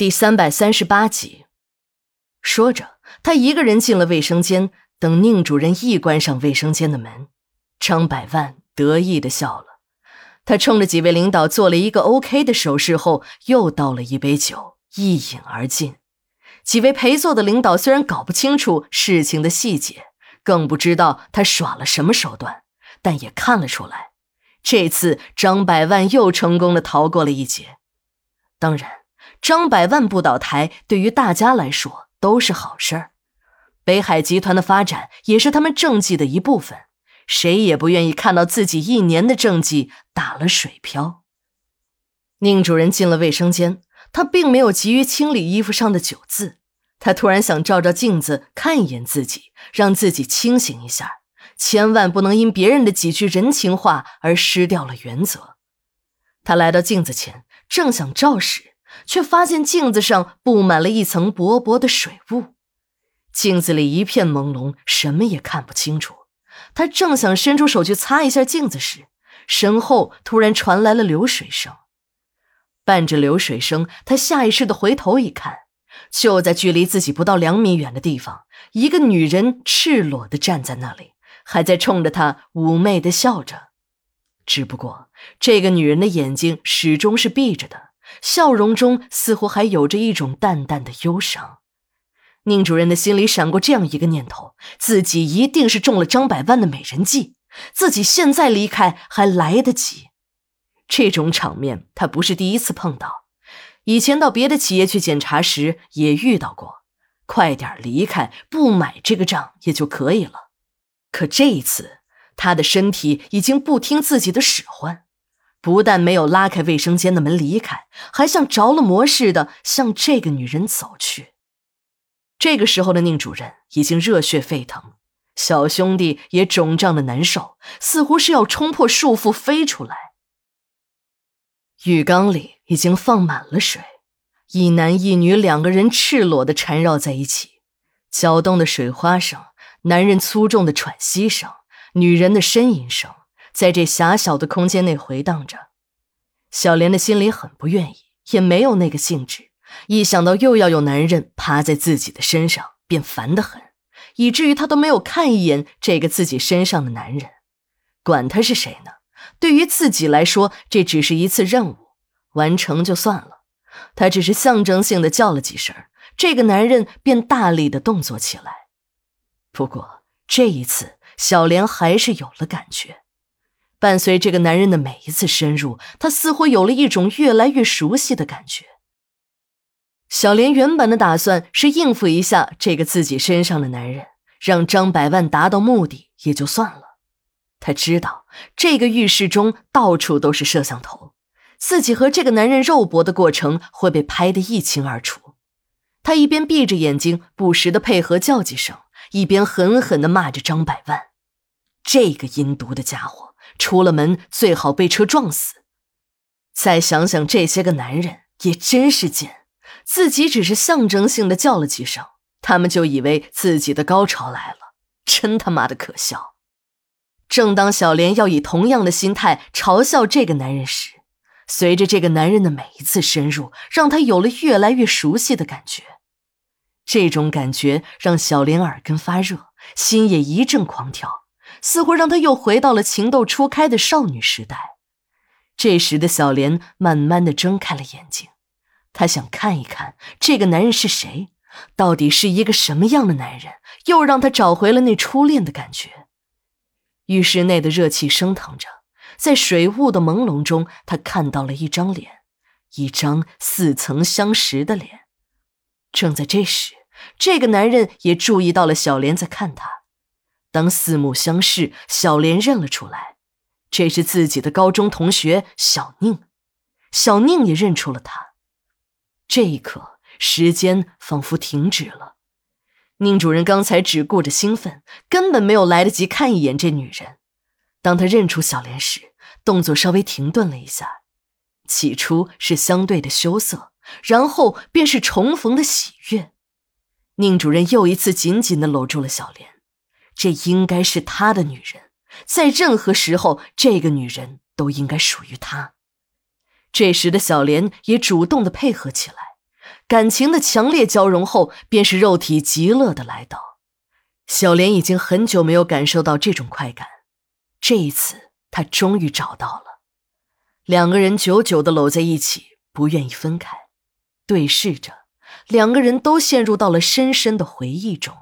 第三百三十八集。说着，他一个人进了卫生间。等宁主任一关上卫生间的门，张百万得意的笑了。他冲着几位领导做了一个 OK 的手势后，又倒了一杯酒，一饮而尽。几位陪坐的领导虽然搞不清楚事情的细节，更不知道他耍了什么手段，但也看了出来，这次张百万又成功的逃过了一劫。当然，张百万不倒台，对于大家来说都是好事儿。北海集团的发展也是他们政绩的一部分，谁也不愿意看到自己一年的政绩打了水漂。宁主任进了卫生间，他并没有急于清理衣服上的酒渍，他突然想照照镜子，看一眼自己，让自己清醒一下，千万不能因别人的几句人情话而失掉了原则。他来到镜子前，正想照时，却发现镜子上布满了一层薄薄的水雾。镜子里一片朦胧，什么也看不清楚。他正想伸出手去擦一下镜子时，身后突然传来了流水声。伴着流水声，他下意识的回头一看，就在距离自己不到两米远的地方，一个女人赤裸的站在那里，还在冲着他妩媚的笑着。只不过，这个女人的眼睛始终是闭着的，笑容中似乎还有着一种淡淡的忧伤。宁主任的心里闪过这样一个念头：自己一定是中了张百万的美人计，自己现在离开还来得及。这种场面他不是第一次碰到，以前到别的企业去检查时也遇到过。快点离开，不买这个账也就可以了。可这一次，他的身体已经不听自己的使唤，不但没有拉开卫生间的门离开，还像着了魔似的向这个女人走去。这个时候的宁主任已经热血沸腾，小兄弟也肿胀的难受，似乎是要冲破束缚飞出来。浴缸里已经放满了水，一男一女两个人赤裸的缠绕在一起，搅动的水花声，男人粗重的喘息声，女人的呻吟声，在这狭小的空间内回荡着。小莲的心里很不愿意，也没有那个兴致。一想到又要有男人趴在自己的身上，便烦得很，以至于她都没有看一眼这个自己身上的男人。管他是谁呢？对于自己来说，这只是一次任务，完成就算了。他只是象征性的叫了几声，这个男人便大力的动作起来。不过这一次，小莲还是有了感觉。伴随这个男人的每一次深入，他似乎有了一种越来越熟悉的感觉。小莲原本的打算是应付一下这个自己身上的男人，让张百万达到目的也就算了。他知道这个浴室中到处都是摄像头，自己和这个男人肉搏的过程会被拍得一清二楚。他一边闭着眼睛，不时的配合叫几声，一边狠狠的骂着张百万：“这个阴毒的家伙，出了门最好被车撞死。”再想想这些个男人，也真是贱。自己只是象征性的叫了几声，他们就以为自己的高潮来了，真他妈的可笑！正当小莲要以同样的心态嘲笑这个男人时，随着这个男人的每一次深入，让他有了越来越熟悉的感觉。这种感觉让小莲耳根发热，心也一阵狂跳，似乎让他又回到了情窦初开的少女时代。这时的小莲慢慢的睁开了眼睛。她想看一看这个男人是谁，到底是一个什么样的男人，又让他找回了那初恋的感觉。浴室内的热气升腾着，在水雾的朦胧中，他看到了一张脸，一张似曾相识的脸。正在这时，这个男人也注意到了小莲在看他。当四目相视，小莲认了出来，这是自己的高中同学小宁。小宁也认出了他。这一刻，时间仿佛停止了。宁主任刚才只顾着兴奋，根本没有来得及看一眼这女人。当他认出小莲时，动作稍微停顿了一下，起初是相对的羞涩，然后便是重逢的喜悦。宁主任又一次紧紧的搂住了小莲，这应该是他的女人，在任何时候，这个女人都应该属于他。这时的小莲也主动的配合起来，感情的强烈交融后，便是肉体极乐的来到。小莲已经很久没有感受到这种快感，这一次她终于找到了。两个人久久的搂在一起，不愿意分开，对视着，两个人都陷入到了深深的回忆中。